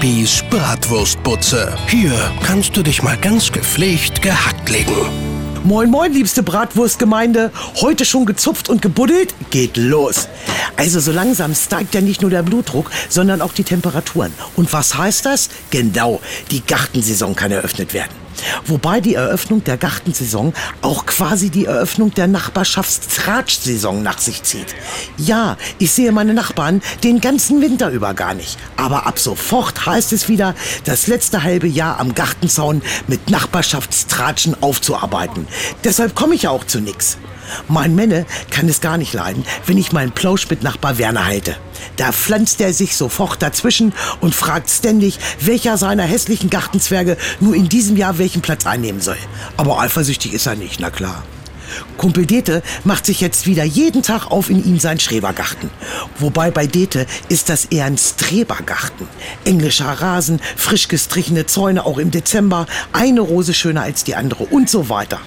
Bibis Bratwurstbutze. Hier kannst du dich mal ganz gepflegt gehackt legen. Moin, moin, liebste Bratwurstgemeinde. Heute schon gezupft und gebuddelt? Geht los. Also so langsam steigt ja nicht nur der Blutdruck, sondern auch die Temperaturen. Und was heißt das? Genau, die Gartensaison kann eröffnet werden. Wobei die Eröffnung der Gartensaison auch quasi die Eröffnung der Nachbarschaftstratschsaison nach sich zieht. Ja, ich sehe meine Nachbarn den ganzen Winter über gar nicht. Aber ab sofort heißt es wieder, das letzte halbe Jahr am Gartenzaun mit Nachbarschaftstratschen aufzuarbeiten. Deshalb komme ich ja auch zu nix. Mein Männe kann es gar nicht leiden, wenn ich meinen Plausch mit Nachbar Werner halte. Da pflanzt er sich sofort dazwischen und fragt ständig, welcher seiner hässlichen Gartenzwerge nur in diesem Jahr welchen Platz einnehmen soll. Aber eifersüchtig ist er nicht, na klar. Kumpel Dete macht sich jetzt wieder jeden Tag auf in ihm sein Schrebergarten. Wobei bei Dete ist das eher ein Strebergarten. Englischer Rasen, frisch gestrichene Zäune auch im Dezember, eine Rose schöner als die andere und so weiter.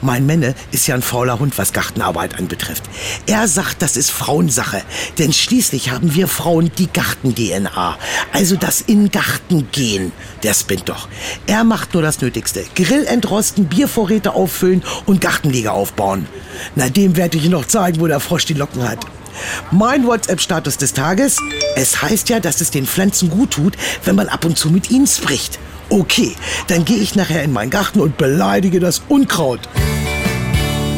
Mein Menne ist ja ein fauler Hund, was Gartenarbeit anbetrifft. Er sagt, das ist Frauensache, denn schließlich haben wir Frauen die Garten-DNA, also das in Garten gehen. Der spinnt doch. Er macht nur das Nötigste. Grill entrosten, Biervorräte auffüllen und Gartenliege aufbauen. Na, dem werde ich noch zeigen, wo der Frosch die Locken hat. Mein WhatsApp-Status des Tages. Es heißt ja, dass es den Pflanzen gut tut, wenn man ab und zu mit ihnen spricht. Okay, dann gehe ich nachher in meinen Garten und beleidige das Unkraut.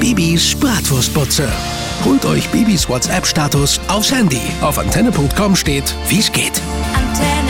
Bibis Bratwurstbutze. Holt euch Bibis WhatsApp-Status aufs Handy. Auf antenne.com steht, wie's geht. Antenne.